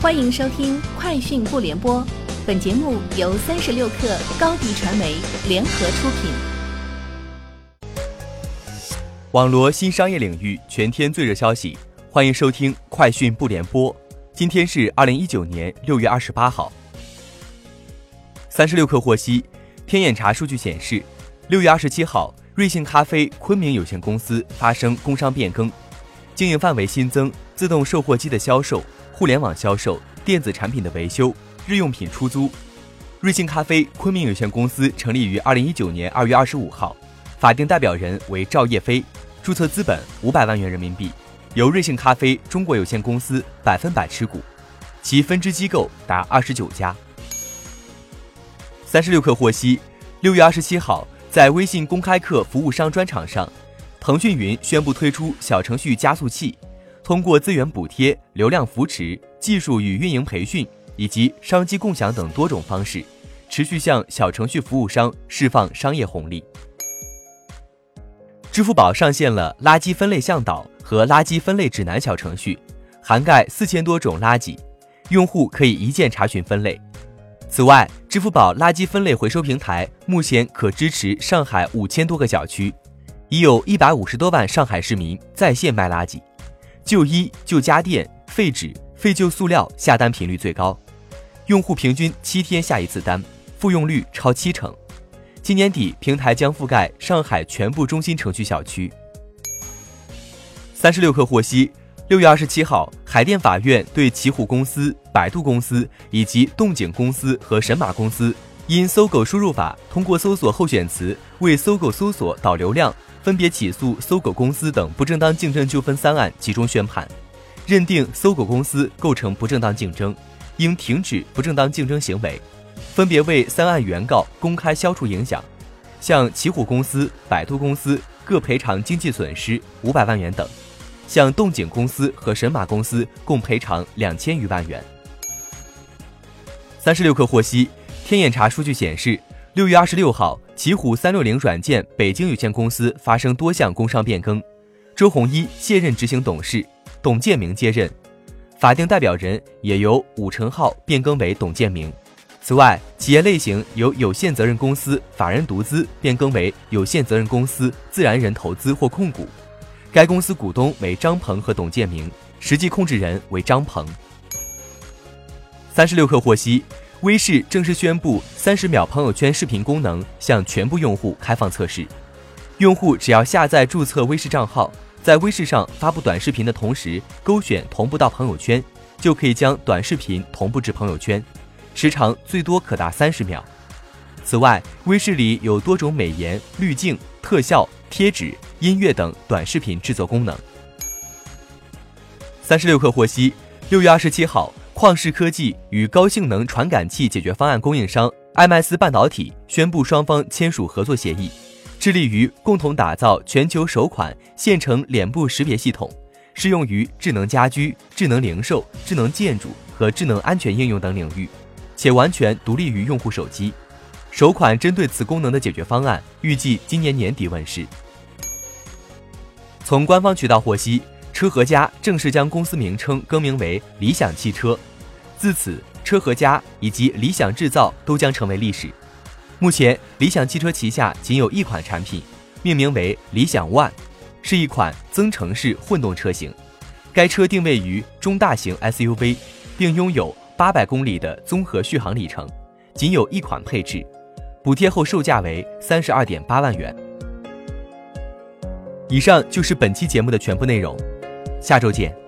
欢迎收听《快讯不联播》，本节目由三十六克高低传媒联合出品。网罗新商业领域全天最热消息，欢迎收听《快讯不联播》。今天是二零一九年六月二十八号。三十六克获悉，天眼查数据显示，六月二十七号，瑞幸咖啡昆明有限公司发生工商变更，经营范围新增自动售货机的销售。互联网销售、电子产品的维修、日用品出租。瑞幸咖啡昆明有限公司成立于二零一九年二月二十五号，法定代表人为赵叶飞，注册资本五百万元人民币，由瑞幸咖啡中国有限公司百分百持股，其分支机构达二十九家。三十六氪获悉，六月二十七号，在微信公开课服务商专场上，腾讯云宣布推出小程序加速器。通过资源补贴、流量扶持、技术与运营培训以及商机共享等多种方式，持续向小程序服务商释放商业红利。支付宝上线了垃圾分类向导和垃圾分类指南小程序，涵盖四千多种垃圾，用户可以一键查询分类。此外，支付宝垃圾分类回收平台目前可支持上海五千多个小区，已有一百五十多万上海市民在线卖垃圾。旧衣、旧家电、废纸、废旧塑料下单频率最高，用户平均七天下一次单，复用率超七成。今年底，平台将覆盖上海全部中心城区小区。三十六氪获悉，六月二十七号，海淀法院对奇虎公司、百度公司以及动景公司和神马公司因搜狗输入法通过搜索候选词为搜狗搜索导流量。分别起诉搜狗公司等不正当竞争纠纷三案，集中宣判，认定搜狗公司构成不正当竞争，应停止不正当竞争行为，分别为三案原告公开消除影响，向奇虎公司、百度公司各赔偿经济损失五百万元等，向动景公司和神马公司共赔偿两千余万元。三十六氪获悉，天眼查数据显示。六月二十六号，奇虎三六零软件北京有限公司发生多项工商变更，周鸿祎卸任执行董事，董建明接任，法定代表人也由武成浩变更为董建明。此外，企业类型由有限责任公司法人独资变更为有限责任公司自然人投资或控股，该公司股东为张鹏和董建明，实际控制人为张鹏。三十六氪获悉。微视正式宣布，三十秒朋友圈视频功能向全部用户开放测试。用户只要下载注册微视账号，在微视上发布短视频的同时，勾选同步到朋友圈，就可以将短视频同步至朋友圈，时长最多可达三十秒。此外，微视里有多种美颜、滤镜、特效、贴纸、音乐等短视频制作功能。三十六氪获悉，六月二十七号。旷视科技与高性能传感器解决方案供应商艾麦斯半导体宣布，双方签署合作协议，致力于共同打造全球首款现成脸部识别系统，适用于智能家居、智能零售、智能建筑和智能安全应用等领域，且完全独立于用户手机。首款针对此功能的解决方案预计今年年底问世。从官方渠道获悉，车和家正式将公司名称更名为理想汽车。自此，车和家以及理想制造都将成为历史。目前，理想汽车旗下仅有一款产品，命名为理想 ONE，是一款增程式混动车型。该车定位于中大型 SUV，并拥有八百公里的综合续航里程，仅有一款配置，补贴后售价为三十二点八万元。以上就是本期节目的全部内容，下周见。